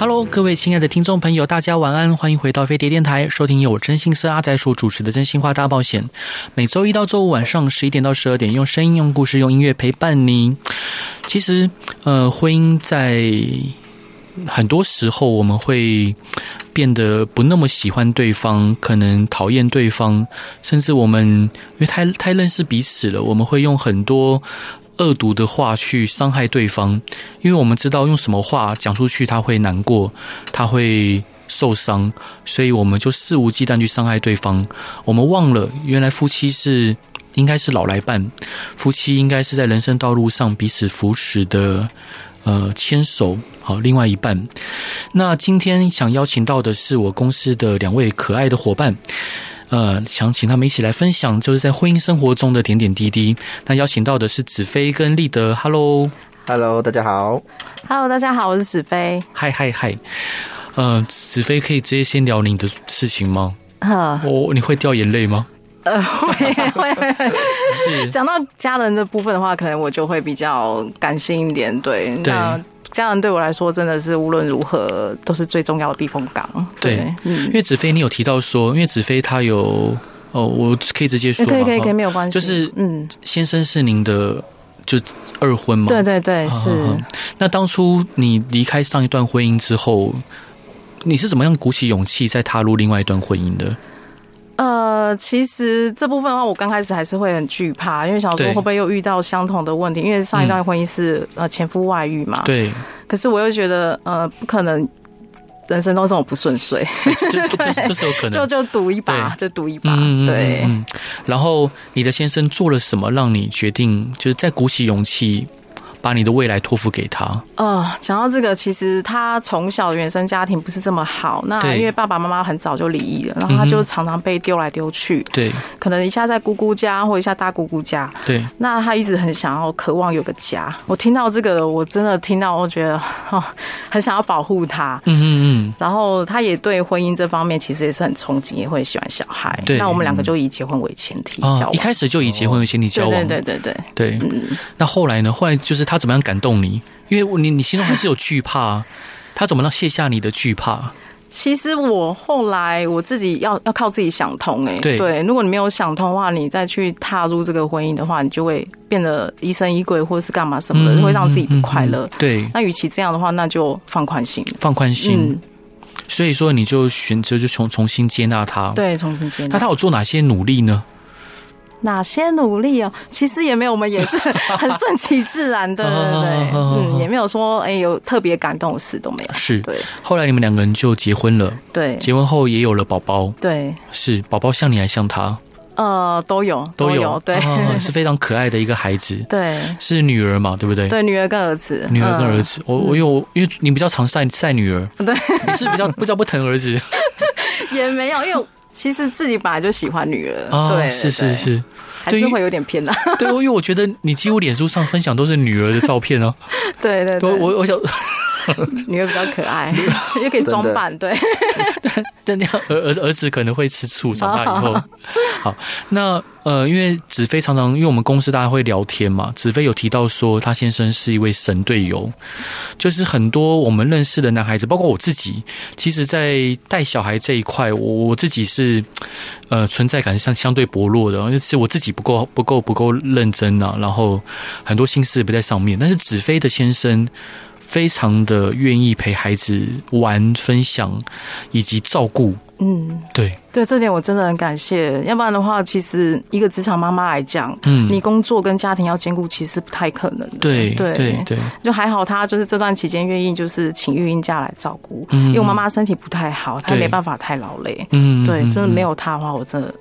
Hello，各位亲爱的听众朋友，大家晚安，欢迎回到飞碟电台，收听由我真心社阿仔所主持的《真心话大冒险》。每周一到周五晚上十一点到十二点，用声音、用故事、用音乐陪伴你。其实，呃，婚姻在很多时候我们会变得不那么喜欢对方，可能讨厌对方，甚至我们因为太太认识彼此了，我们会用很多。恶毒的话去伤害对方，因为我们知道用什么话讲出去他会难过，他会受伤，所以我们就肆无忌惮去伤害对方。我们忘了，原来夫妻是应该是老来伴，夫妻应该是在人生道路上彼此扶持的，呃，牵手好，另外一半。那今天想邀请到的是我公司的两位可爱的伙伴。呃，想请他们一起来分享，就是在婚姻生活中的点点滴滴。那邀请到的是子飞跟立德，Hello，Hello，大家好，Hello，大家好，我是子飞，嗨嗨嗨。呃，子飞可以直接先聊你的事情吗？哈，我你会掉眼泪吗？呃，会会会。是讲到家人的部分的话，可能我就会比较感性一点，对，那。家人对我来说真的是无论如何都是最重要的避风港。对，因为子飞你有提到说，因为子飞他有哦，我可以直接说，可以可以可以没有关系，就是嗯，先生是您的就二婚嘛？对对对，是。那当初你离开上一段婚姻之后，你是怎么样鼓起勇气再踏入另外一段婚姻的？呃，其实这部分的话，我刚开始还是会很惧怕，因为想说会不会又遇到相同的问题？因为上一段婚姻是呃前夫外遇嘛。对。可是我又觉得呃不可能，人生都这么不顺遂，就就就是有可能，就就赌一把，就赌一把。对。嗯。然后你的先生做了什么，让你决定就是再鼓起勇气？把你的未来托付给他。哦，讲到这个，其实他从小原生家庭不是这么好。那因为爸爸妈妈很早就离异了，然后他就常常被丢来丢去。对，可能一下在姑姑家，或一下大姑姑家。对，那他一直很想要、渴望有个家。我听到这个，我真的听到，我觉得哦，很想要保护他。嗯嗯嗯。然后他也对婚姻这方面其实也是很憧憬，也会喜欢小孩。对，那我们两个就以结婚为前提交往。一开始就以结婚为前提交往。对对对对对。对。嗯。那后来呢？后来就是。他怎么样感动你？因为你你心中还是有惧怕，他怎么能卸下你的惧怕？其实我后来我自己要要靠自己想通哎、欸，对对，如果你没有想通的话，你再去踏入这个婚姻的话，你就会变得疑神疑鬼，或者是干嘛什么的，嗯、会让自己不快乐、嗯嗯。对，那与其这样的话，那就放宽心，放宽心。嗯、所以说，你就选择就重重新接纳他，对，重新接纳。那他有做哪些努力呢？哪些努力哦？其实也没有，我们也是 很顺其自然的，对对对，嗯，也没有说哎有特别感动的事都没有。是，对。后来你们两个人就结婚了，对，结婚后也有了宝宝，对，是宝宝像你还像他？呃，都有，都有，对，是非常可爱的一个孩子，对，是女儿嘛，对不对？对，女儿跟儿子，女儿跟儿子，我我有，因为你比较常晒晒女儿，对，你是比较比较不疼儿子，也没有，因为其实自己本来就喜欢女儿，对，是是是。还是会有点偏啦。对，因为我觉得你几乎脸书上分享都是女儿的照片哦。对对对，我我想 女儿比较可爱，又可以装扮，对。但样儿儿儿子可能会吃醋，长大以后。好，那。呃，因为子飞常常，因为我们公司大家会聊天嘛，子飞有提到说他先生是一位神队友，就是很多我们认识的男孩子，包括我自己，其实，在带小孩这一块，我我自己是呃存在感相相对薄弱的，就是我自己不够不够不够认真啊，然后很多心思也不在上面，但是子飞的先生非常的愿意陪孩子玩、分享以及照顾。嗯，对对，这点我真的很感谢。要不然的话，其实一个职场妈妈来讲，嗯，你工作跟家庭要兼顾，其实不太可能。对对对，对，就还好，她就是这段期间愿意就是请育婴假来照顾，嗯，因为我妈妈身体不太好，她没办法太劳累。嗯，对，真的没有她的话，我真的。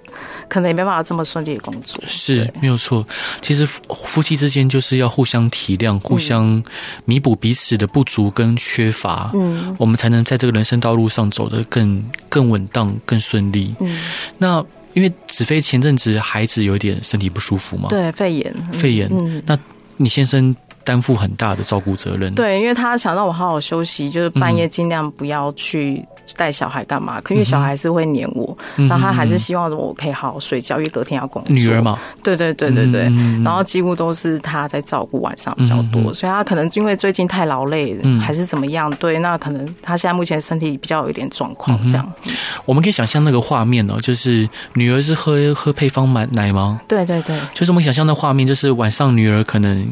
可能也没办法这么顺利的工作，是没有错。其实夫夫妻之间就是要互相体谅，互相弥补彼此的不足跟缺乏，嗯，我们才能在这个人生道路上走得更更稳当、更顺利。嗯，那因为子飞前阵子孩子有一点身体不舒服嘛，对，肺炎，肺炎。嗯，那你先生担负很大的照顾责任。对，因为他想让我好好休息，就是半夜尽量不要去。带小孩干嘛？可因为小孩是会黏我，嗯、然后他还是希望我可以好好睡觉，因为隔天要工作。女儿嘛，对对对对对。嗯、然后几乎都是他在照顾，晚上比较多，嗯、所以他可能因为最近太劳累还是怎么样？对，那可能他现在目前身体比较有一点状况，这样。嗯、我们可以想象那个画面哦，就是女儿是喝喝配方奶奶吗？对对对，就是我们想象的画面，就是晚上女儿可能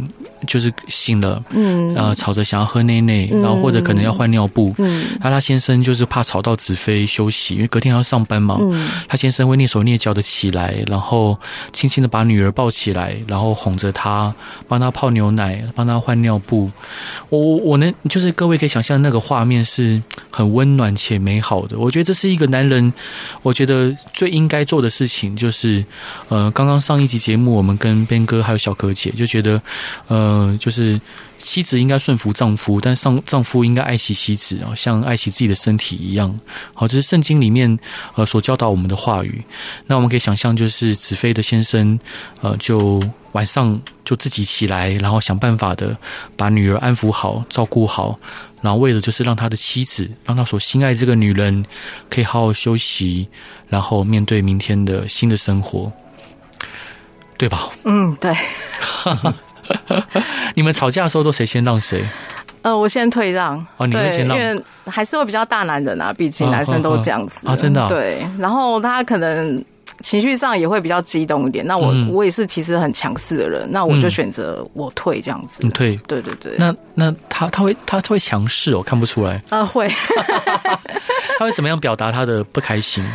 就是醒了，嗯，然后吵着想要喝奶奶，然后或者可能要换尿布，嗯，那他先生就是怕。吵到子飞休息，因为隔天要上班嘛。嗯，他先生会蹑手蹑脚的起来，然后轻轻的把女儿抱起来，然后哄着她，帮她泡牛奶，帮她换尿布。我我能就是各位可以想象那个画面是很温暖且美好的。我觉得这是一个男人，我觉得最应该做的事情就是，呃，刚刚上一集节目我们跟边哥还有小可姐就觉得，呃，嗯就是。妻子应该顺服丈夫，但上丈夫应该爱惜妻子啊，像爱惜自己的身体一样。好，这是圣经里面呃所教导我们的话语。那我们可以想象，就是子飞的先生呃，就晚上就自己起来，然后想办法的把女儿安抚好、照顾好，然后为了就是让他的妻子，让他所心爱这个女人可以好好休息，然后面对明天的新的生活，对吧？嗯，对。你们吵架的时候都谁先让谁？呃，我先退让。哦，你会先让，因为还是会比较大男人啊，毕竟男生都这样子啊，真的、哦。对，然后他可能情绪上也会比较激动一点。那我、嗯、我也是其实很强势的人，那我就选择我退这样子。你退？对对对。那那他他会他会强势哦，看不出来。呃，会。他会怎么样表达他的不开心？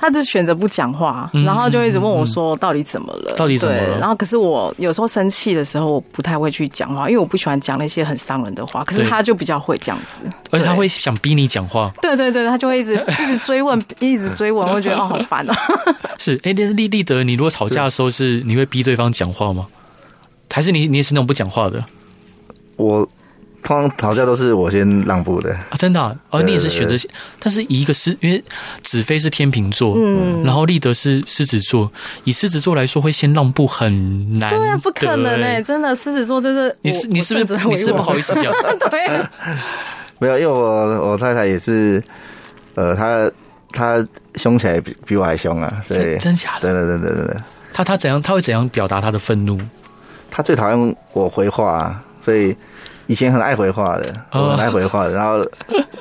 他就选择不讲话，然后就一直问我说：“到底怎么了？到底怎么了？”，然后可是我有时候生气的时候，我不太会去讲话，因为我不喜欢讲那些很伤人的话。可是他就比较会这样子，而且他会想逼你讲话。对对对，他就会一直 一直追问，一直追问，我会觉得哦，好烦啊。是，哎，那立立德，你如果吵架的时候是你会逼对方讲话吗？还是你你也是那种不讲话的？我。通常吵架都是我先让步的啊，真的啊？哦，你也是选择，但是以一个狮，因为子飞是天秤座，嗯，然后立德是狮子座，以狮子座来说，会先让步很难，对啊，不可能哎，真的，狮子座就是你是你是不是你是不好意思讲？对，没有，因为我我太太也是，呃，她她凶起来比比我还凶啊，对，真假的？对对对对对对，她她怎样？她会怎样表达她的愤怒？她最讨厌我回话，所以。以前很爱回话的，很爱回话的，然后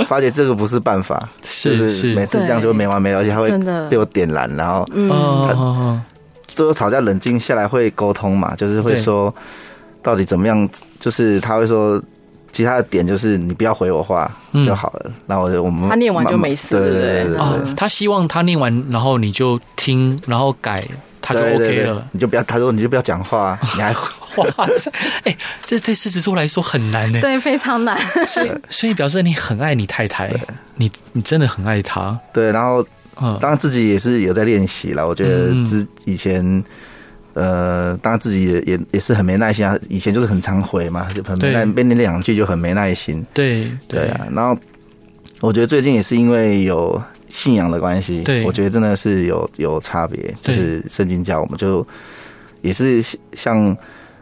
发觉这个不是办法，就是。每次这样就会没完没了，而且他会被我点燃，然后嗯，最后吵架冷静下来会沟通嘛，就是会说到底怎么样，就是他会说其他的点就是你不要回我话就好了，然后我们他念完就没事，对对？对对，他希望他念完，然后你就听，然后改。他就 OK 了，对对对，你就不要，他说你就不要讲话，你还哇塞，哎、欸，这对狮子座来说很难呢，对，非常难。所以，所以表示你很爱你太太，你你真的很爱她。对，然后，当然自己也是有在练习了。我觉得之以前，嗯、呃，当然自己也也也是很没耐心啊。以前就是很常回嘛，就很没耐，被你两句就很没耐心。对对，对啊，然后我觉得最近也是因为有。信仰的关系，对，我觉得真的是有有差别。就是圣经教我们，就也是像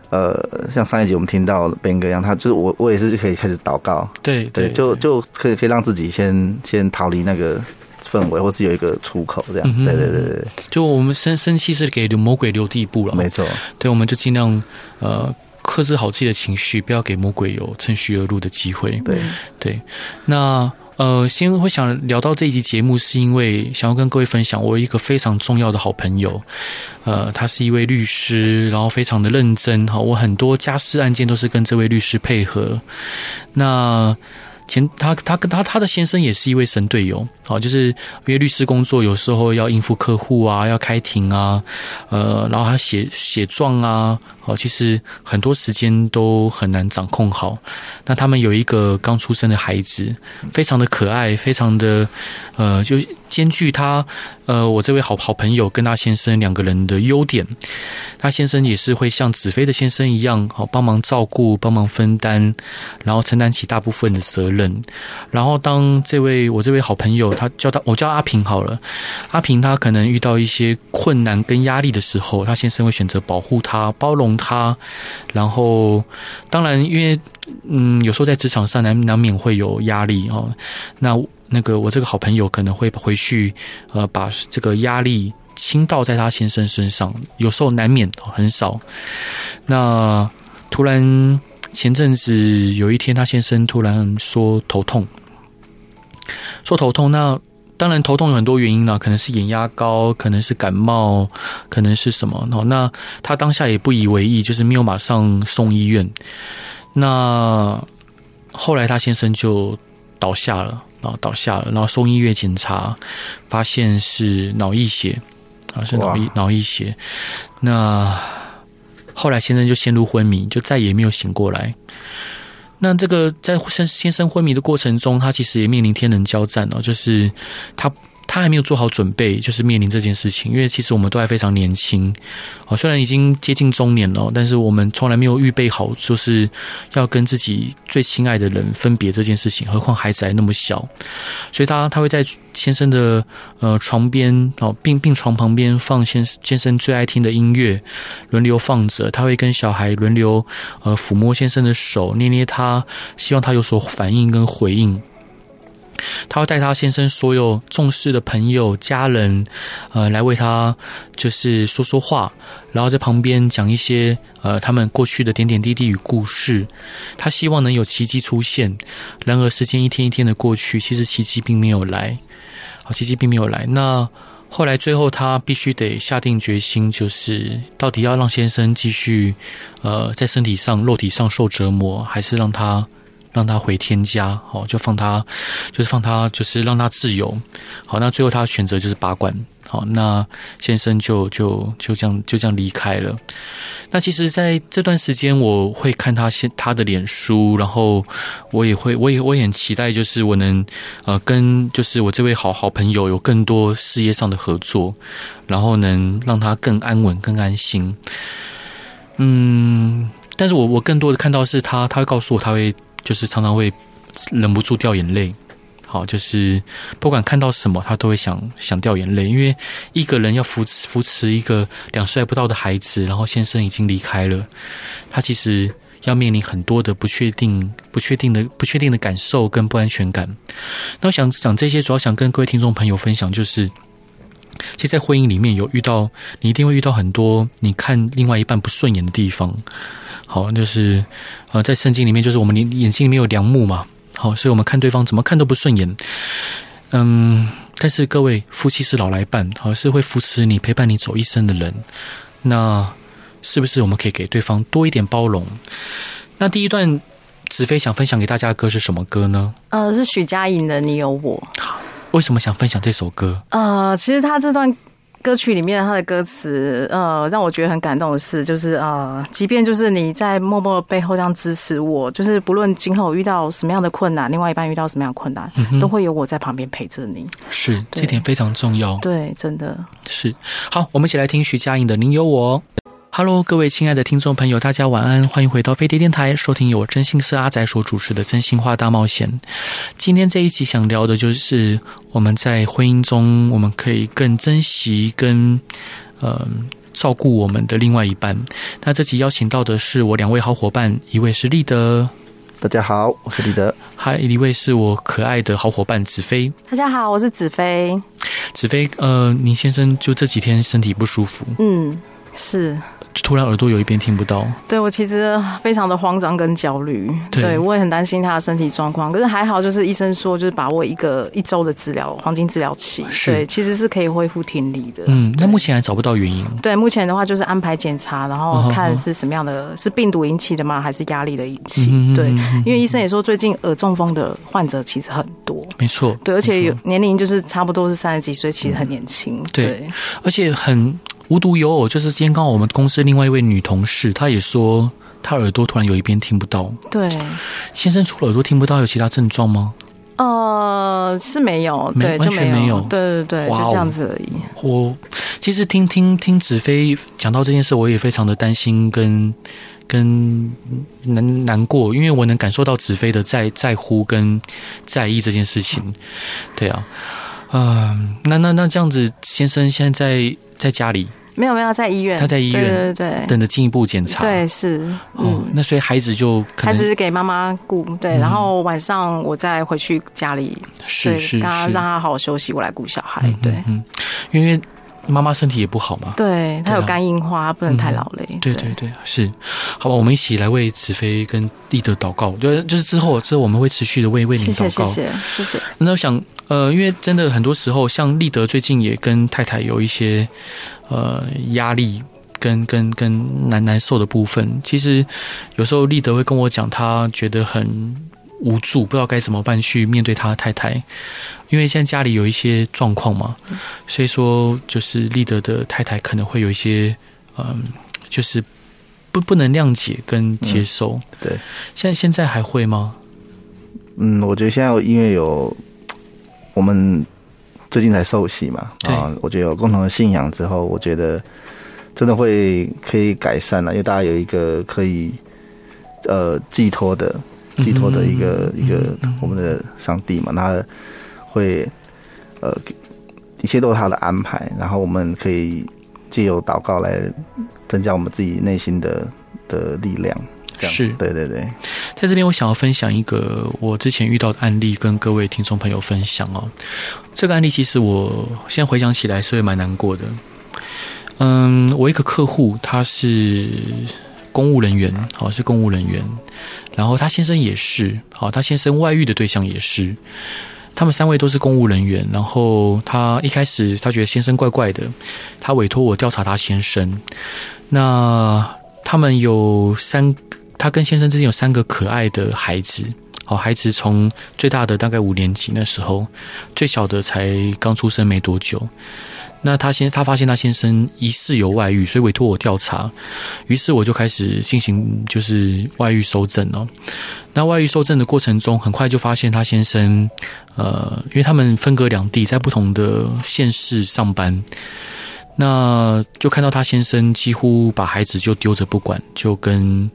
呃，像上一集我们听到 Ben 哥一样，他就是我，我也是可以开始祷告。对对，就就可以可以让自己先先逃离那个氛围，或是有一个出口，这样。对对对对，就我们生生气是给魔鬼留地步了，没错。对，我们就尽量呃克制好自己的情绪，不要给魔鬼有趁虚而入的机会。对对，那。呃，先会想聊到这一集节目，是因为想要跟各位分享我一个非常重要的好朋友，呃，他是一位律师，然后非常的认真哈，我很多家事案件都是跟这位律师配合，那。前他他跟他他的先生也是一位神队友，好，就是因为律师工作有时候要应付客户啊，要开庭啊，呃，然后他写写状啊，好，其实很多时间都很难掌控好。那他们有一个刚出生的孩子，非常的可爱，非常的呃，就。兼具他呃，我这位好好朋友跟他先生两个人的优点。他先生也是会像子飞的先生一样，好帮忙照顾、帮忙分担，然后承担起大部分的责任。然后当这位我这位好朋友，他叫他我叫阿平好了，阿平他可能遇到一些困难跟压力的时候，他先生会选择保护他、包容他。然后当然，因为嗯，有时候在职场上难难免会有压力哦。那那个我这个好朋友可能会回去呃，把这个压力倾倒在他先生身上，有时候难免很少。那突然前阵子有一天，他先生突然说头痛，说头痛。那当然头痛有很多原因呢，可能是眼压高，可能是感冒，可能是什么。那他当下也不以为意，就是没有马上送医院。那后来他先生就倒下了啊，倒下了，然后送医院检查，发现是脑溢血啊，是脑溢脑溢血。那后来先生就陷入昏迷，就再也没有醒过来。那这个在先先生昏迷的过程中，他其实也面临天人交战哦，就是他。他还没有做好准备，就是面临这件事情。因为其实我们都还非常年轻，哦，虽然已经接近中年了，但是我们从来没有预备好，就是要跟自己最亲爱的人分别这件事情。何况孩子还那么小，所以他他会在先生的呃床边哦病病床旁边放先先生最爱听的音乐，轮流放着。他会跟小孩轮流呃抚摸先生的手，捏捏他，希望他有所反应跟回应。他会带他先生所有重视的朋友、家人，呃，来为他就是说说话，然后在旁边讲一些呃他们过去的点点滴滴与故事。他希望能有奇迹出现。然而时间一天一天的过去，其实奇迹并没有来。好，奇迹并没有来。那后来最后他必须得下定决心，就是到底要让先生继续呃在身体上、肉体上受折磨，还是让他。让他回天家，好，就放他，就是放他，就是让他自由。好，那最后他选择就是拔管。好，那先生就就就这样就这样离开了。那其实，在这段时间，我会看他先他的脸书，然后我也会，我也我也很期待，就是我能呃跟就是我这位好好朋友有更多事业上的合作，然后能让他更安稳、更安心。嗯，但是我我更多的看到是他，他会告诉我，他会。就是常常会忍不住掉眼泪，好，就是不管看到什么，他都会想想掉眼泪，因为一个人要扶持扶持一个两岁不到的孩子，然后先生已经离开了，他其实要面临很多的不确定、不确定的、不确定的感受跟不安全感。那我想讲这些，主要想跟各位听众朋友分享，就是其实，在婚姻里面有遇到，你一定会遇到很多你看另外一半不顺眼的地方。好，就是呃，在圣经里面，就是我们眼眼睛里面有梁木嘛。好，所以我们看对方怎么看都不顺眼。嗯，但是各位夫妻是老来伴，好，是会扶持你、陪伴你走一生的人。那是不是我们可以给对方多一点包容？那第一段子飞想分享给大家的歌是什么歌呢？呃，是许佳莹的《你有我》。好，为什么想分享这首歌？呃，其实他这段。歌曲里面他的歌词，呃，让我觉得很感动的是，就是呃，即便就是你在默默背后这样支持我，就是不论今后遇到什么样的困难，另外一半遇到什么样的困难，嗯、都会有我在旁边陪着你。是，这点非常重要。对，真的是。好，我们一起来听徐佳莹的《您有我》。Hello，各位亲爱的听众朋友，大家晚安，欢迎回到飞碟电台，收听由我真心是阿仔所主持的《真心话大冒险》。今天这一集想聊的就是我们在婚姻中，我们可以更珍惜跟呃照顾我们的另外一半。那这集邀请到的是我两位好伙伴，一位是立德，大家好，我是立德；还有一位是我可爱的好伙伴子飞，大家好，我是子飞。子飞，呃，您先生就这几天身体不舒服，嗯，是。突然耳朵有一边听不到，对，我其实非常的慌张跟焦虑，对，对我也很担心他的身体状况。可是还好，就是医生说，就是把握一个一周的治疗黄金治疗期，对，其实是可以恢复听力的。嗯，那目前还找不到原因。对，目前的话就是安排检查，然后看是什么样的，哦、是病毒引起的吗？还是压力的引起？嗯、对，因为医生也说，最近耳中风的患者其实很多，没错，对，而且有年龄就是差不多是三十几岁，其实很年轻、嗯，对，而且很。无独有偶，就是今天刚好我们公司另外一位女同事，她也说她耳朵突然有一边听不到。对，先生除了耳朵听不到，有其他症状吗？呃，是没有，对，完全没有，对对对，就这样子而已。我其实听听听子飞讲到这件事，我也非常的担心跟跟难难过，因为我能感受到子飞的在在乎跟在意这件事情。对啊，嗯、呃，那那那这样子，先生现在在在家里。没有没有在医院，他在医院，对对对，等着进一步检查。对，是，嗯，那所以孩子就孩子给妈妈顾，对，然后晚上我再回去家里，是是，让他让他好好休息，我来顾小孩，对，嗯，因为妈妈身体也不好嘛，对，她有肝硬化，不能太劳累，对。对对，是，好吧，我们一起来为子飞跟立德祷告，对，就是之后之后我们会持续的为为您祷告，谢谢谢谢。那我想，呃，因为真的很多时候，像立德最近也跟太太有一些。呃，压力跟跟跟难难受的部分，其实有时候立德会跟我讲，他觉得很无助，不知道该怎么办去面对他太太，因为现在家里有一些状况嘛，所以说就是立德的太太可能会有一些嗯、呃，就是不不能谅解跟接受。嗯、对，现在现在还会吗？嗯，我觉得现在因为有我们。最近才受洗嘛，啊，我觉得有共同的信仰之后，我觉得真的会可以改善了，因为大家有一个可以呃寄托的寄托的一个一个我们的上帝嘛，他会呃一切都是他的安排，然后我们可以借由祷告来增加我们自己内心的的力量。是，对对对，在这边我想要分享一个我之前遇到的案例，跟各位听众朋友分享哦。这个案例其实我现在回想起来是会蛮难过的。嗯，我一个客户他是公务人员，好，是公务人员，然后他先生也是，好，他先生外遇的对象也是，他们三位都是公务人员。然后他一开始他觉得先生怪怪的，他委托我调查他先生。那他们有三。他跟先生之间有三个可爱的孩子，好，孩子从最大的大概五年级那时候，最小的才刚出生没多久。那他先他发现他先生疑似有外遇，所以委托我调查。于是我就开始进行就是外遇搜证哦。那外遇搜证的过程中，很快就发现他先生，呃，因为他们分隔两地，在不同的县市上班。那就看到他先生几乎把孩子就丢着不管，就跟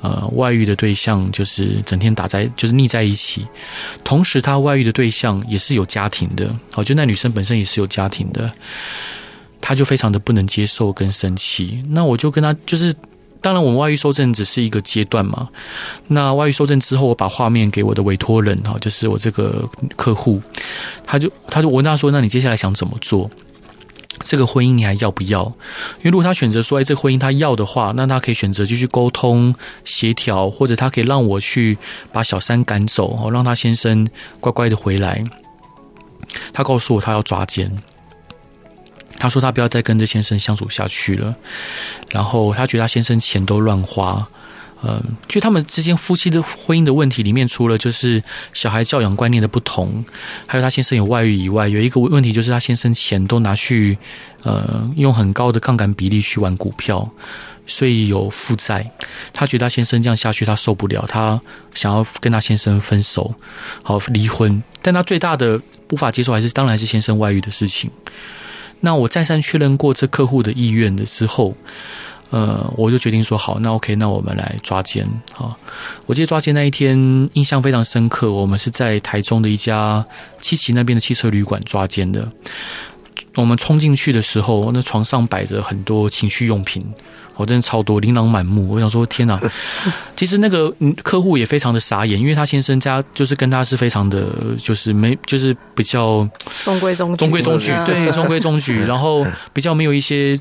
呃外遇的对象就是整天打在就是腻在一起。同时，他外遇的对象也是有家庭的，好，就那女生本身也是有家庭的，他就非常的不能接受跟生气。那我就跟他就是，当然我们外遇受证只是一个阶段嘛。那外遇受证之后，我把画面给我的委托人哈，就是我这个客户，他就他就问他说：“那你接下来想怎么做？”这个婚姻你还要不要？因为如果他选择说，哎，这个婚姻他要的话，那他可以选择继续沟通协调，或者他可以让我去把小三赶走，哦，让他先生乖乖的回来。他告诉我他要抓奸，他说他不要再跟这先生相处下去了，然后他觉得他先生钱都乱花。嗯，就他们之间夫妻的婚姻的问题里面，除了就是小孩教养观念的不同，还有他先生有外遇以外，有一个问题就是他先生钱都拿去呃用很高的杠杆比例去玩股票，所以有负债。他觉得他先生这样下去他受不了，他想要跟他先生分手，好离婚。但他最大的无法接受还是当然是先生外遇的事情。那我再三确认过这客户的意愿的之后。呃，我就决定说好，那 OK，那我们来抓奸。好，我记得抓奸那一天印象非常深刻。我们是在台中的一家七期那边的汽车旅馆抓奸的。我们冲进去的时候，那床上摆着很多情趣用品，我真的超多，琳琅满目。我想说，天哪！其实那个客户也非常的傻眼，因为他先生家就是跟他是非常的，就是没，就是比较中规中矩，中规中矩，对，中规中矩，然后比较没有一些。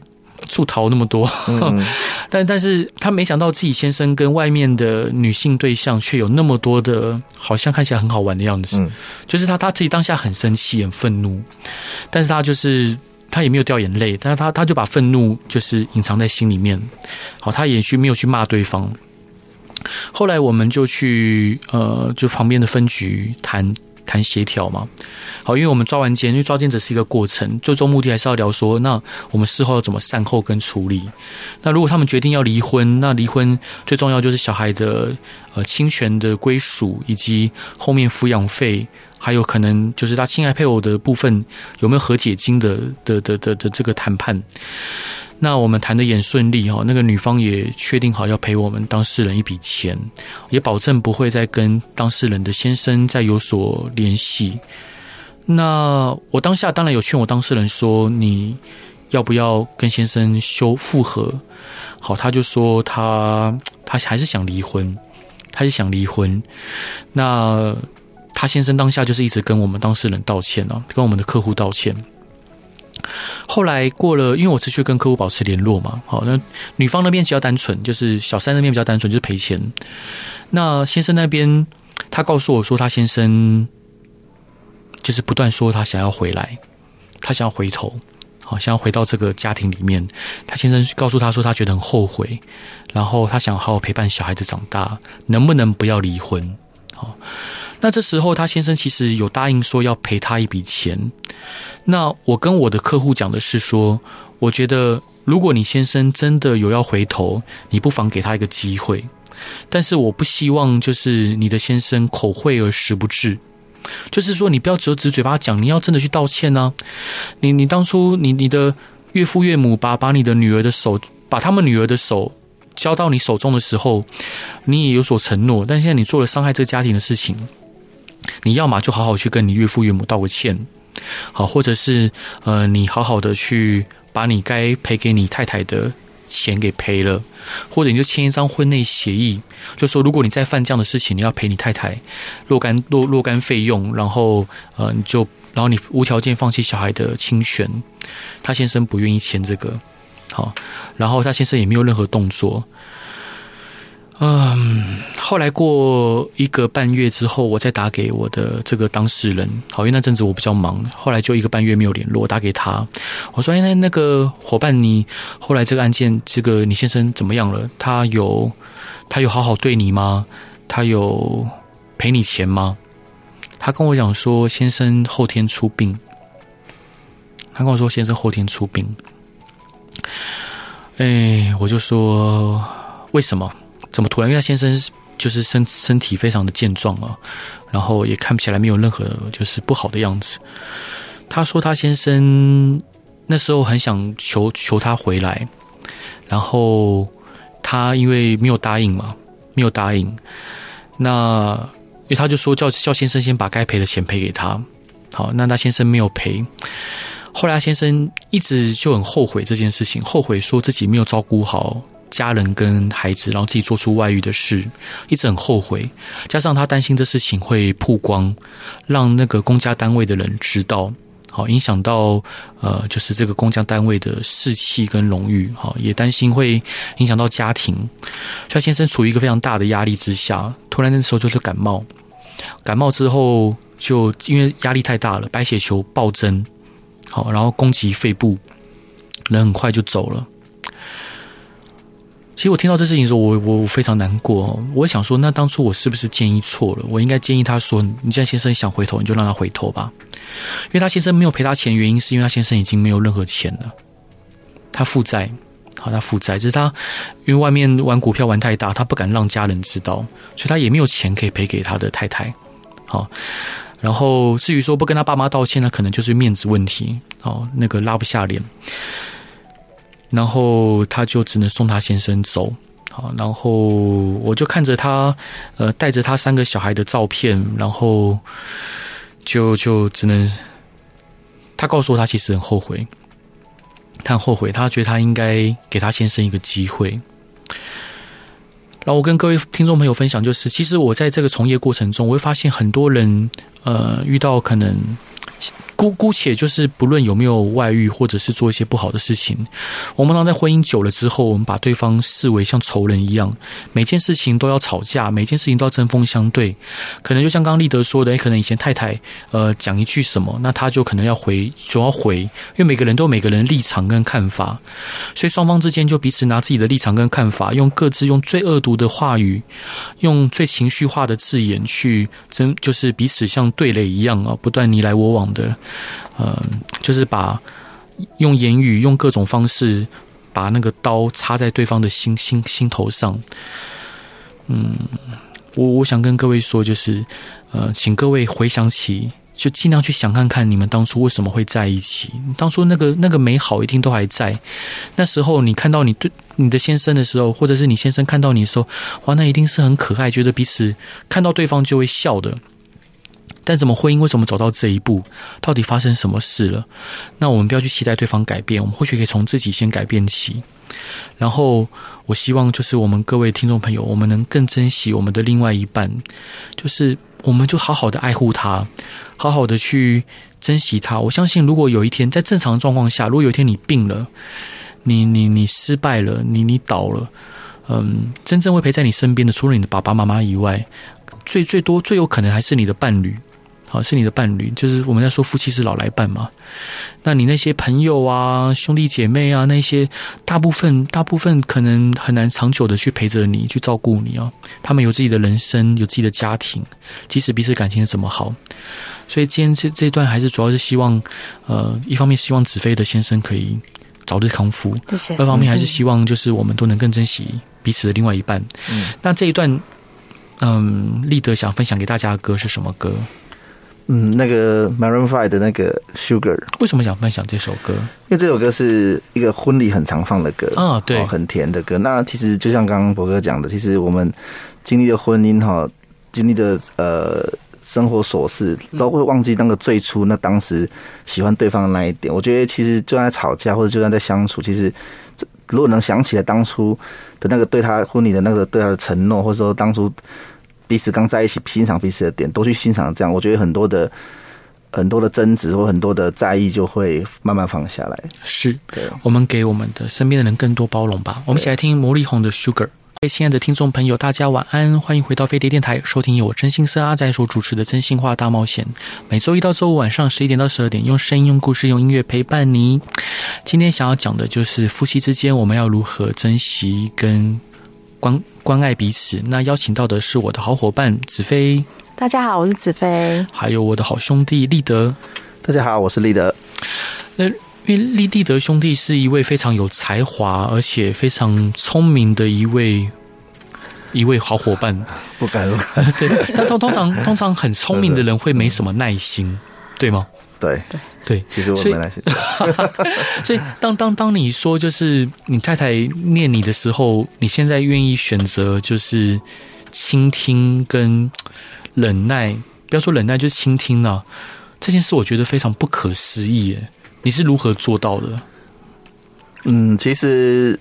出逃那么多，嗯、但但是他没想到自己先生跟外面的女性对象却有那么多的，好像看起来很好玩的样子。嗯、就是他他自己当下很生气、很愤怒，但是他就是他也没有掉眼泪，但是他他就把愤怒就是隐藏在心里面。好，他也去没有去骂对方。后来我们就去呃，就旁边的分局谈。谈协调嘛，好，因为我们抓完奸，因为抓奸只是一个过程，最终目的还是要聊说，那我们事后要怎么善后跟处理。那如果他们决定要离婚，那离婚最重要就是小孩的呃侵权的归属，以及后面抚养费，还有可能就是他侵害配偶的部分有没有和解金的的的的的这个谈判。那我们谈的也顺利哈，那个女方也确定好要赔我们当事人一笔钱，也保证不会再跟当事人的先生再有所联系。那我当下当然有劝我当事人说，你要不要跟先生修复合？好，他就说他他还是想离婚，他也想离婚。那他先生当下就是一直跟我们当事人道歉啊，跟我们的客户道歉。后来过了，因为我持续跟客户保持联络嘛，好，那女方那边比较单纯，就是小三那边比较单纯，就是赔钱。那先生那边，他告诉我说，他先生就是不断说他想要回来，他想要回头，好，想要回到这个家庭里面。他先生告诉他说，他觉得很后悔，然后他想好好陪伴小孩子长大，能不能不要离婚？好。那这时候，他先生其实有答应说要赔他一笔钱。那我跟我的客户讲的是说，我觉得如果你先生真的有要回头，你不妨给他一个机会。但是我不希望就是你的先生口惠而实不至，就是说你不要只有嘴巴讲，你要真的去道歉呢、你你当初你你的岳父岳母把把你的女儿的手，把他们女儿的手。交到你手中的时候，你也有所承诺，但现在你做了伤害这个家庭的事情。你要么就好好去跟你岳父岳母道个歉，好，或者是呃，你好好的去把你该赔给你太太的钱给赔了，或者你就签一张婚内协议，就说如果你再犯这样的事情，你要赔你太太若干若若干费用，然后呃，你就然后你无条件放弃小孩的亲权。他先生不愿意签这个，好，然后他先生也没有任何动作。嗯，后来过一个半月之后，我再打给我的这个当事人。好，因为那阵子我比较忙，后来就一个半月没有联络。我打给他，我说：“哎，那那个伙伴，你后来这个案件，这个你先生怎么样了？他有他有好好对你吗？他有赔你钱吗？”他跟我讲说：“先生后天出殡。”他跟我说：“先生后天出殡。”哎，我就说：“为什么？”怎么突然？因为他先生就是身身体非常的健壮啊，然后也看不起来没有任何就是不好的样子。他说他先生那时候很想求求他回来，然后他因为没有答应嘛，没有答应。那因为他就说叫叫先生先把该赔的钱赔给他。好，那他先生没有赔。后来他先生一直就很后悔这件事情，后悔说自己没有照顾好。家人跟孩子，然后自己做出外遇的事，一直很后悔。加上他担心这事情会曝光，让那个公家单位的人知道，好影响到呃，就是这个公家单位的士气跟荣誉，好也担心会影响到家庭。所以先生处于一个非常大的压力之下，突然那时候就是感冒，感冒之后就因为压力太大了，白血球暴增，好然后攻击肺部，人很快就走了。其实我听到这事情的时候，我我非常难过。我想说，那当初我是不是建议错了？我应该建议他说：“你既然先生想回头，你就让他回头吧。”因为他先生没有赔他钱，原因是因为他先生已经没有任何钱了，他负债，好，他负债，只是他因为外面玩股票玩太大，他不敢让家人知道，所以他也没有钱可以赔给他的太太。好，然后至于说不跟他爸妈道歉呢，可能就是面子问题，哦，那个拉不下脸。然后他就只能送他先生走，好，然后我就看着他，呃，带着他三个小孩的照片，然后就就只能，他告诉我他其实很后悔，他很后悔，他觉得他应该给他先生一个机会。然后我跟各位听众朋友分享，就是其实我在这个从业过程中，我会发现很多人，呃，遇到可能。姑姑且就是不论有没有外遇，或者是做一些不好的事情，我们常在婚姻久了之后，我们把对方视为像仇人一样，每件事情都要吵架，每件事情都要针锋相对。可能就像刚刚立德说的，诶，可能以前太太呃讲一句什么，那他就可能要回，就要回，因为每个人都有每个人立场跟看法，所以双方之间就彼此拿自己的立场跟看法，用各自用最恶毒的话语，用最情绪化的字眼去争，就是彼此像对垒一样啊，不断你来我往的。嗯，就是把用言语、用各种方式把那个刀插在对方的心心心头上。嗯，我我想跟各位说，就是呃，请各位回想起。就尽量去想看看你们当初为什么会在一起，当初那个那个美好一定都还在。那时候你看到你对你的先生的时候，或者是你先生看到你的时候，哇，那一定是很可爱，觉得彼此看到对方就会笑的。但怎么婚姻为什么走到这一步？到底发生什么事了？那我们不要去期待对方改变，我们或许可以从自己先改变起。然后，我希望就是我们各位听众朋友，我们能更珍惜我们的另外一半，就是。我们就好好的爱护他，好好的去珍惜他。我相信，如果有一天在正常状况下，如果有一天你病了，你你你失败了，你你倒了，嗯，真正会陪在你身边的，除了你的爸爸妈妈以外，最最多最有可能还是你的伴侣。好，是你的伴侣，就是我们在说夫妻是老来伴嘛。那你那些朋友啊、兄弟姐妹啊，那些大部分大部分可能很难长久的去陪着你，去照顾你啊。他们有自己的人生，有自己的家庭，即使彼此感情怎么好，所以今天这这段还是主要是希望，呃，一方面希望子飞的先生可以早日康复，谢谢。二方面还是希望就是我们都能更珍惜彼此的另外一半。嗯，那这一段，嗯，立德想分享给大家的歌是什么歌？嗯，那个 Maroon Five 的那个 Sugar，为什么想分享这首歌？因为这首歌是一个婚礼很常放的歌啊，对，哦，很甜的歌。那其实就像刚刚博哥讲的，其实我们经历的婚姻哈，经历的呃生活琐事，都会忘记那个最初那当时喜欢对方的那一点。我觉得其实就算在吵架或者就算在相处，其实如果能想起来当初的那个对他婚礼的那个对他的承诺，或者说当初。彼此刚在一起，欣赏彼此的点，都去欣赏，这样我觉得很多的很多的争执或很多的在意就会慢慢放下来。是，对，我们给我们的身边的人更多包容吧。我们一起来听魔力红的 Sugar。亲爱的听众朋友，大家晚安，欢迎回到飞碟电台，收听由我真心社阿仔所主持的《真心话大冒险》。每周一到周五晚上十一点到十二点，用声音、用故事、用音乐陪伴你。今天想要讲的就是夫妻之间，我们要如何珍惜跟。关关爱彼此。那邀请到的是我的好伙伴子飞。大家好，我是子飞。还有我的好兄弟立德。大家好，我是立德。那因为立立德兄弟是一位非常有才华，而且非常聪明的一位一位好伙伴。不敢不敢。对，但通通常通常很聪明的人会没什么耐心，对吗？对对对，其实我没耐心。所以 当当当你说就是你太太念你的时候，你现在愿意选择就是倾听跟忍耐，不要说忍耐，就是倾听了。这件事我觉得非常不可思议耶，你是如何做到的？嗯，其实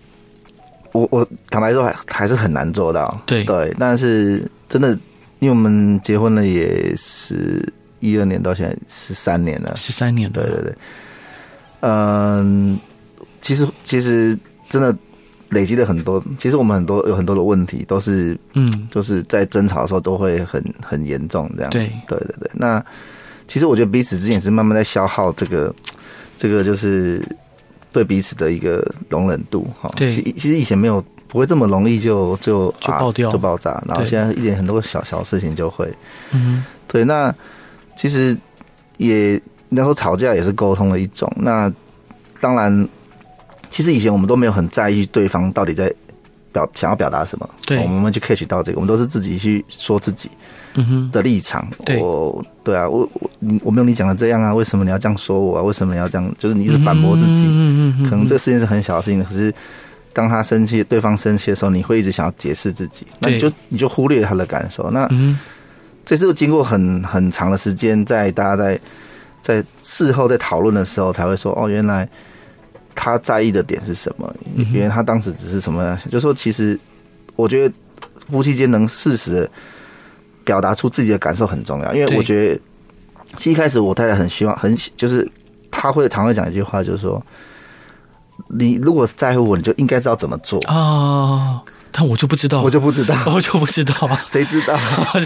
我我坦白说还还是很难做到。对对，但是真的，因为我们结婚了也是。一二年到现在十三年了，十三年，对对对，嗯，其实其实真的累积了很多，其实我们很多有很多的问题都是，嗯，就是在争吵的时候都会很很严重这样，对。对对对。那其实我觉得彼此之间也是慢慢在消耗这个这个就是对彼此的一个容忍度哈。对，其其实以前没有不会这么容易就就就爆掉。就爆炸，然后现在一点很多小小事情就会，嗯，对那。其实也那时候吵架也是沟通的一种。那当然，其实以前我们都没有很在意对方到底在表想要表达什么。对，我们去 catch 到这个，我们都是自己去说自己的立场。嗯、我对啊，我我我没有你讲的这样啊，为什么你要这样说我啊？为什么你要这样？就是你一直反驳自己。嗯嗯，可能这个事情是很小的事情，可是当他生气，对方生气的时候，你会一直想要解释自己，那你就你就忽略他的感受。那嗯。这是经过很很长的时间，在大家在在事后在讨论的时候，才会说哦，原来他在意的点是什么？原来他当时只是什么？就说其实，我觉得夫妻间能适时的表达出自己的感受很重要。因为我觉得，其实一开始我太太很希望，很就是他会常会讲一句话，就是说，你如果在乎我，你就应该知道怎么做啊。但我就不知道，我就不知道，我就不知道啊！谁知道？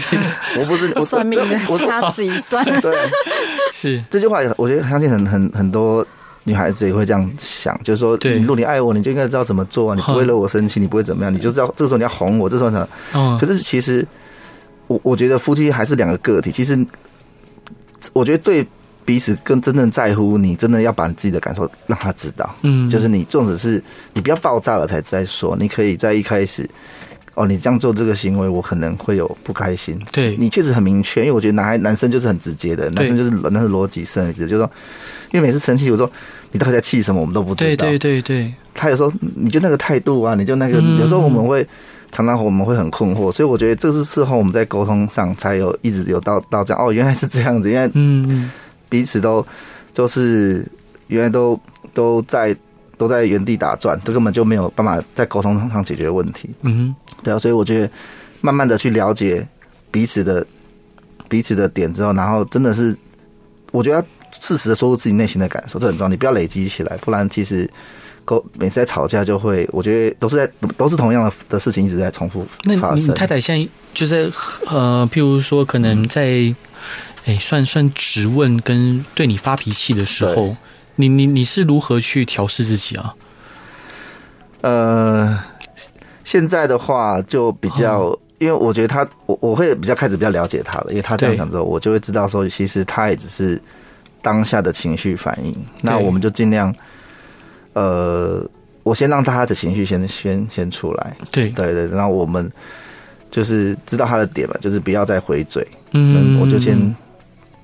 我不是算命的，掐指一算。对，是这句话，我觉得相信很很很多女孩子也会这样想，就是说，如果你爱我，你就应该知道怎么做啊！你不会惹我生气，你不会怎么样，你就知道这个时候你要哄我，这时候呢，嗯。可是其实，我我觉得夫妻还是两个个体。其实，我觉得对。彼此更真正在乎你，真的要把你自己的感受让他知道。嗯，就是你，纵使是你不要爆炸了才再说，你可以在一开始，哦，你这样做这个行为，我可能会有不开心。对，你确实很明确，因为我觉得男孩男生就是很直接的，男生就是那是逻辑生理就是说，因为每次生气，我说你到底在气什么，我们都不知道。对对对对，他有时候你就那个态度啊，你就那个，有时候我们会常常我们会很困惑，所以我觉得这是事后我们在沟通上才有一直有到到这样哦，原来是这样子，因为嗯，彼此都都是原来都都在。都在原地打转，这根本就没有办法在沟通上解决问题。嗯哼，对啊，所以我觉得慢慢的去了解彼此的彼此的点之后，然后真的是，我觉得要适时的说出自己内心的感受，这很重要。你不要累积起来，不然其实沟每次在吵架就会，我觉得都是在都是同样的的事情一直在重复发生。那你太太现在就是呃，譬如说可能在哎、嗯、算算质问跟对你发脾气的时候。你你你是如何去调试自己啊？呃，现在的话就比较，哦、因为我觉得他，我我会比较开始比较了解他了，因为他这样讲之后，我就会知道说，其实他也只是当下的情绪反应。那我们就尽量，呃，我先让他的情绪先先先出来。对对对，然后我们就是知道他的点嘛，就是不要再回嘴。嗯，我就先。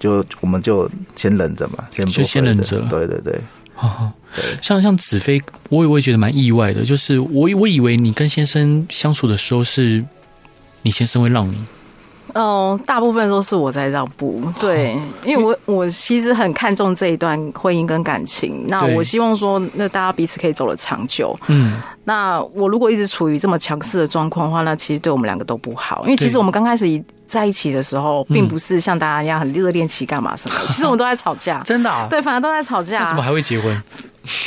就我们就先忍着嘛，先就先忍着。对对对，像像子飞，我也会觉得蛮意外的，就是我我以为你跟先生相处的时候，是你先生会让你。哦，大部分都是我在让步，对，因为我我其实很看重这一段婚姻跟感情，那我希望说，那大家彼此可以走得长久。嗯，那我如果一直处于这么强势的状况的话，那其实对我们两个都不好，因为其实我们刚开始一。在一起的时候，并不是像大家一样很热恋期干嘛什么的，其实我们都在吵架，真的、啊，对，反正都在吵架。怎么还会结婚？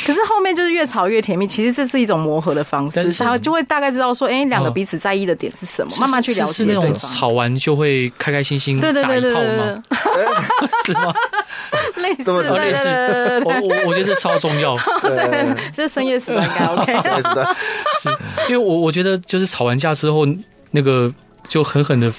可是后面就是越吵越甜蜜，其实这是一种磨合的方式，他就会大概知道说，哎，两个彼此在意的点是什么，慢慢去了解对方。是那种吵完就会开开心心对对对对？是吗？类似，类似，我我我觉得这超重要。对，这是深夜时段应该 OK。是，因为我我觉得就是吵完架之后，那个就狠狠的。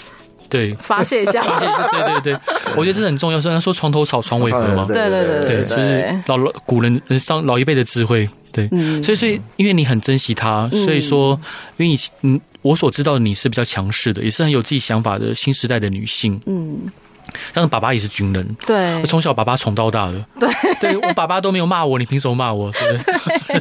对，发泄一下，发泄一下，对对对，我觉得这是很重要。虽然说床头吵，床尾和嘛，对对对对，就是老老古人上老一辈的智慧。对，所以所以因为你很珍惜他，所以说，因为你嗯，我所知道的你是比较强势的，也是很有自己想法的新时代的女性。嗯，但是爸爸也是军人，对，我从小爸爸宠到大的，对，对我爸爸都没有骂我，你凭什么骂我？对 不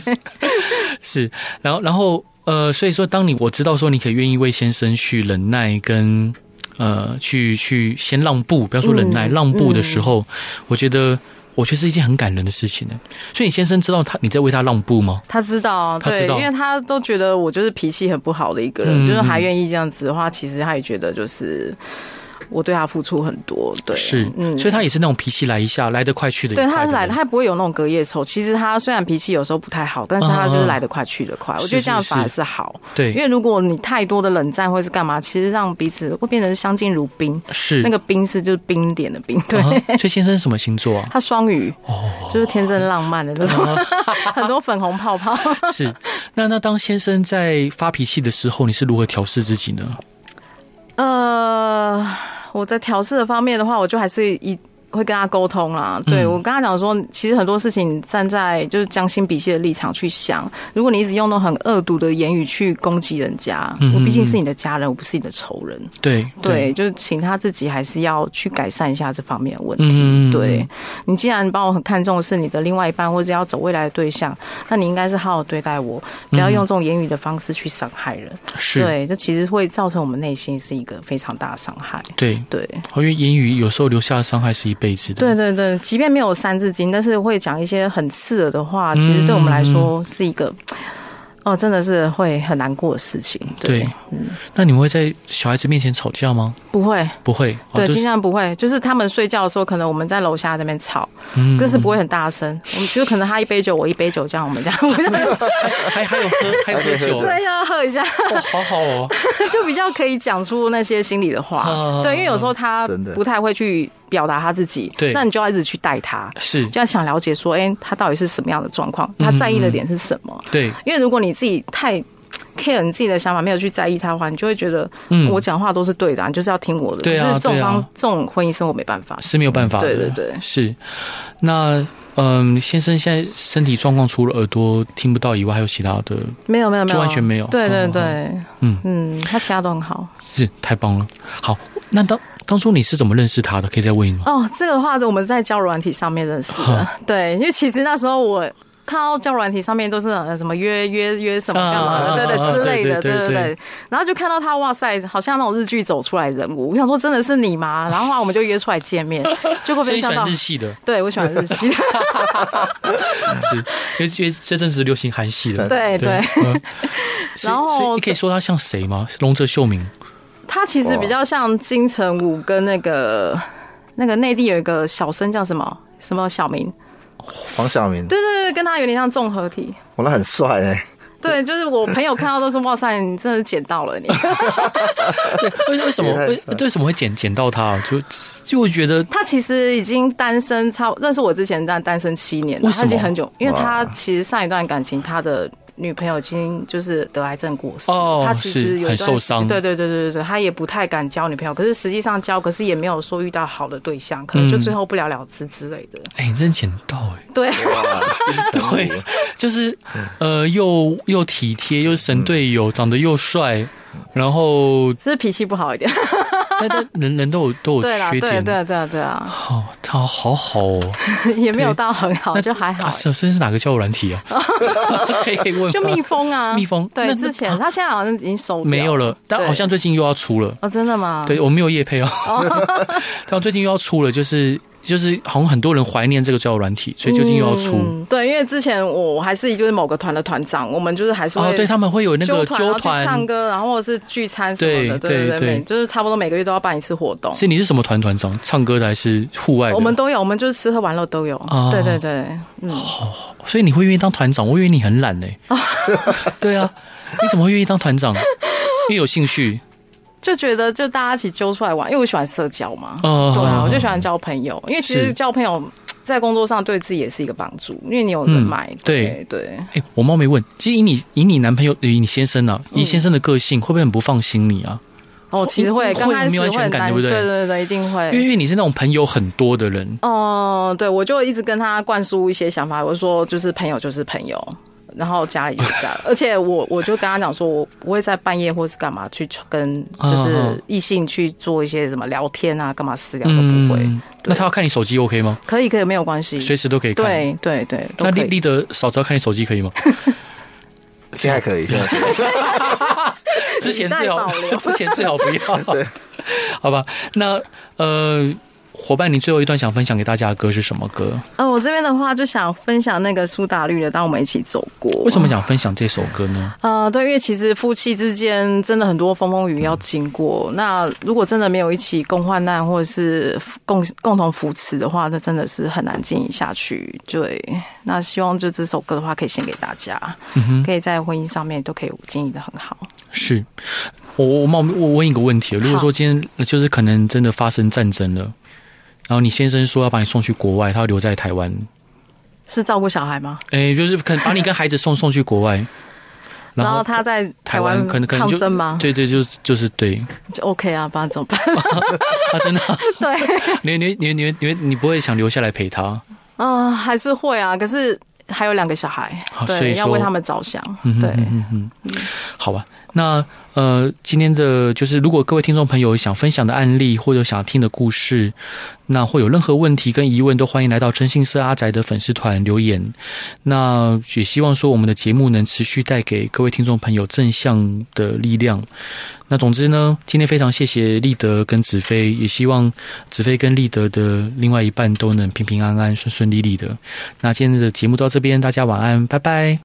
对？是，然后然后呃，所以说，当你我知道说你可以愿意为先生去忍耐跟。呃，去去先让步，不要说忍耐，嗯、让步的时候，嗯、我觉得，我觉得是一件很感人的事情呢。所以你先生知道他你在为他让步吗？他知道，他知道，因为他都觉得我就是脾气很不好的一个人，嗯、就是还愿意这样子的话，其实他也觉得就是。我对他付出很多，对，是，嗯，所以他也是那种脾气来一下来得快去的，对，他是来的，他不会有那种隔夜仇。其实他虽然脾气有时候不太好，但是他就是来得快去得快。我觉得这样反而是好，对，因为如果你太多的冷战或是干嘛，其实让彼此会变成相敬如宾。是，那个冰是就是冰点的冰，对。所以先生什么星座啊？他双鱼，哦，就是天真浪漫的那种，很多粉红泡泡。是，那那当先生在发脾气的时候，你是如何调试自己呢？呃。我在调试的方面的话，我就还是一。会跟他沟通啦，对，我跟他讲说，其实很多事情站在就是将心比心的立场去想，如果你一直用那种很恶毒的言语去攻击人家，我毕竟是你的家人，我不是你的仇人。对对，就是请他自己还是要去改善一下这方面的问题。对，你既然把我很看重的是你的另外一半，或者要走未来的对象，那你应该是好好对待我，不要用这种言语的方式去伤害人。是，对，这其实会造成我们内心是一个非常大的伤害。对对，因为言语有时候留下的伤害是一辈子的。对对对，即便没有三字经，但是会讲一些很刺耳的话，其实对我们来说是一个。哦，真的是会很难过的事情。对，对嗯，那你们会在小孩子面前吵架吗？不会，不会。对，经常不会。就是他们睡觉的时候，可能我们在楼下那边吵，嗯，但是不会很大声。我们就可能他一杯酒，我一杯酒，这样我们这样。还 还有喝，还有喝酒，对，要喝一下。哦好好哦，就比较可以讲出那些心里的话。对，因为有时候他不太会去表达他自己，对，那你就要一直去带他，是，就要想了解说，哎，他到底是什么样的状况，他在意的点是什么？对，因为如果你自己太 care 你自己的想法，没有去在意他的话，你就会觉得，嗯，我讲话都是对的，你就是要听我的。对啊，这种方这种婚姻生活没办法，是没有办法。对对对，是。那嗯，先生现在身体状况除了耳朵听不到以外，还有其他的？没有没有没有，完全没有。对对对，嗯嗯，他其他都很好，是太棒了。好，那当当初你是怎么认识他的？可以再问一问。哦，这个话是我们在交友软体上面认识的。对，因为其实那时候我。看到交友软体上面都是什么约约约什么干嘛的，对对之类的，对对对。然后就看到他，哇塞，好像那种日剧走出来人物。我想说，真的是你吗？然后话我们就约出来见面，结果没想到。日系的，对我喜欢日系的。是，因为因为这阵子流行韩系的。对对。然后你可以说他像谁吗？龙泽秀明。他其实比较像金城武跟那个那个内地有一个小生叫什么什么小明。黄晓明，对对对，跟他有点像综合体。哇，那很帅哎。对，就是我朋友看到都说哇塞，你真的捡到了你。为 为什么为为什么会捡捡到他？就就会觉得他其实已经单身超认识我之前，但单身七年了，他已经很久，因为他其实上一段感情他的。女朋友已经就是得癌症过世，哦，他其实有很受伤，对对对对对，他也不太敢交女朋友，可是实际上交，可是也没有说遇到好的对象，可能就最后不了了之之类的。哎、嗯，欸、你真捡到哎、欸，对，对，就是呃，又又体贴，又神队友，嗯、长得又帅，然后只是脾气不好一点。但人人都有都有缺点，对对对对啊！好，他好好哦，也没有到很好，就还好。是，所以是哪个交友软体啊？可以可以问。就蜜蜂啊，蜜蜂。对，之前他现在好像已经收没有了，但好像最近又要出了。哦，真的吗？对，我没有夜配哦。但最近又要出了，就是。就是好像很多人怀念这个交友软体，所以究竟又要出。嗯、对，因为之前我还是就是某个团的团长，我们就是还是会、哦、对他们会有那个纠团唱歌，然后或者是聚餐什么的，对对对，就是差不多每个月都要办一次活动。是你是什么团团长？唱歌的还是户外的？我们都有，我们就是吃喝玩乐都有。哦、对对对，嗯。哦，所以你会愿意当团长？我以为你很懒呢。对啊，你怎么会愿意当团长？因为有兴趣。就觉得就大家一起揪出来玩，因为我喜欢社交嘛。哦，对啊，我就喜欢交朋友，因为其实交朋友在工作上对自己也是一个帮助，因为你有人脉。对对。哎，我冒昧问，其实以你以你男朋友以你先生啊，以先生的个性，会不会很不放心你啊？哦，其实会，刚开始没有安全感，对不对？对对对，一定会。因为你是那种朋友很多的人。哦，对，我就一直跟他灌输一些想法，我说就是朋友就是朋友。然后家里就是家，而且我我就跟他讲说，我不会在半夜或是干嘛去跟就是异性去做一些什么聊天啊，干嘛私聊都不会。那他要看你手机 OK 吗？可以可以，没有关系，随时都可以看。对对对。那立立德嫂子要看你手机可以吗？现在可以。之前最好，之前最好不要。对，好吧。那呃。伙伴，你最后一段想分享给大家的歌是什么歌？呃，我这边的话就想分享那个苏打绿的《当我们一起走过》。为什么想分享这首歌呢？呃，对，因为其实夫妻之间真的很多风风雨雨要经过。嗯、那如果真的没有一起共患难，或者是共共同扶持的话，那真的是很难经营下去。对，那希望就这首歌的话，可以献给大家，可以在婚姻上面都可以经营的很好。是我我冒我问一个问题：如果说今天就是可能真的发生战争了？然后你先生说要把你送去国外，他要留在台湾，是照顾小孩吗？哎、欸，就是可能把你跟孩子送送去国外，然后，他在台湾可能可能抗争吗？对对，就是就是对，就 OK 啊，不然怎么办？啊，真的？对，你你你你你你不会想留下来陪他？啊、呃，还是会啊，可是还有两个小孩，对，所以要为他们着想，对，嗯嗯嗯，好吧。那呃，今天的就是，如果各位听众朋友想分享的案例或者想听的故事，那会有任何问题跟疑问，都欢迎来到征信社阿宅的粉丝团留言。那也希望说我们的节目能持续带给各位听众朋友正向的力量。那总之呢，今天非常谢谢立德跟子飞，也希望子飞跟立德的另外一半都能平平安安、顺顺利利的。那今天的节目到这边，大家晚安，拜拜。